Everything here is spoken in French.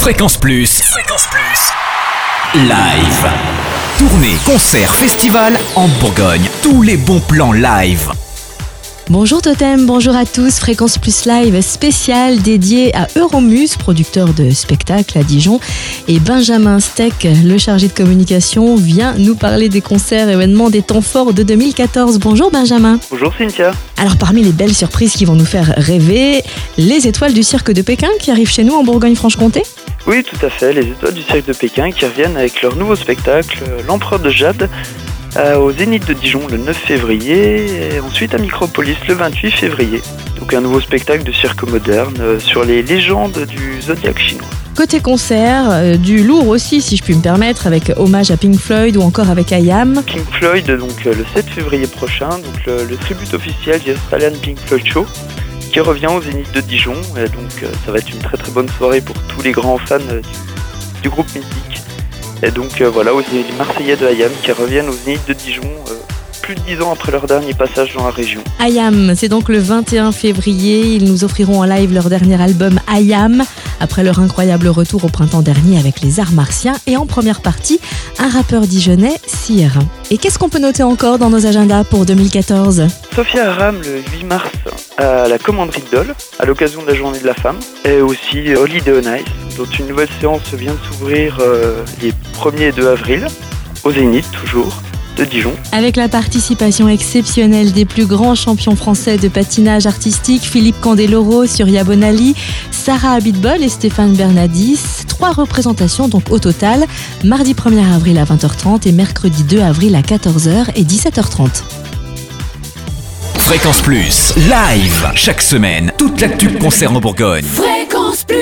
Fréquence Plus. Fréquence Plus. Live. Tournée, concert, festival en Bourgogne. Tous les bons plans live. Bonjour Totem, bonjour à tous. Fréquence Plus Live spéciale dédiée à Euromuse, producteur de spectacles à Dijon. Et Benjamin Steck, le chargé de communication, vient nous parler des concerts événements des temps forts de 2014. Bonjour Benjamin. Bonjour Cynthia. Alors parmi les belles surprises qui vont nous faire rêver, les étoiles du cirque de Pékin qui arrivent chez nous en Bourgogne-Franche-Comté? Oui, tout à fait, les étoiles du cirque de Pékin qui reviennent avec leur nouveau spectacle, L'Empereur de Jade, euh, au Zénith de Dijon le 9 février et ensuite à Micropolis le 28 février. Donc un nouveau spectacle de cirque moderne euh, sur les légendes du zodiaque chinois. Côté concert, euh, du lourd aussi si je puis me permettre, avec hommage à Pink Floyd ou encore avec IAM. Pink Floyd donc le 7 février prochain, donc le, le tribut officiel du Australian Pink Floyd Show qui revient au Zénith de Dijon. Et donc ça va être une très très bonne soirée pour tous les grands fans du, du groupe mythique. Et donc euh, voilà, aussi les Marseillais de Hayam qui reviennent au Zénith de Dijon euh, plus de 10 ans après leur dernier passage dans la région. IAM, c'est donc le 21 février. Ils nous offriront en live leur dernier album IAM, après leur incroyable retour au printemps dernier avec les arts martiens. Et en première partie, un rappeur dijonnais, Cyr. Et qu'est-ce qu'on peut noter encore dans nos agendas pour 2014 Sophia Aram le 8 mars à la commanderie de Dole, à l'occasion de la journée de la femme. Et aussi Holiday on Ice, dont une nouvelle séance vient de s'ouvrir euh, les 1er et 2 avril, au Zénith toujours. De Dijon. Avec la participation exceptionnelle des plus grands champions français de patinage artistique, Philippe Candeloro, Surya Bonali, Sarah Abitbol et Stéphane Bernadis. Trois représentations donc au total, mardi 1er avril à 20h30 et mercredi 2 avril à 14h et 17h30. Fréquence Plus, live, chaque semaine, toute l'actu concert en Bourgogne. Fréquence Plus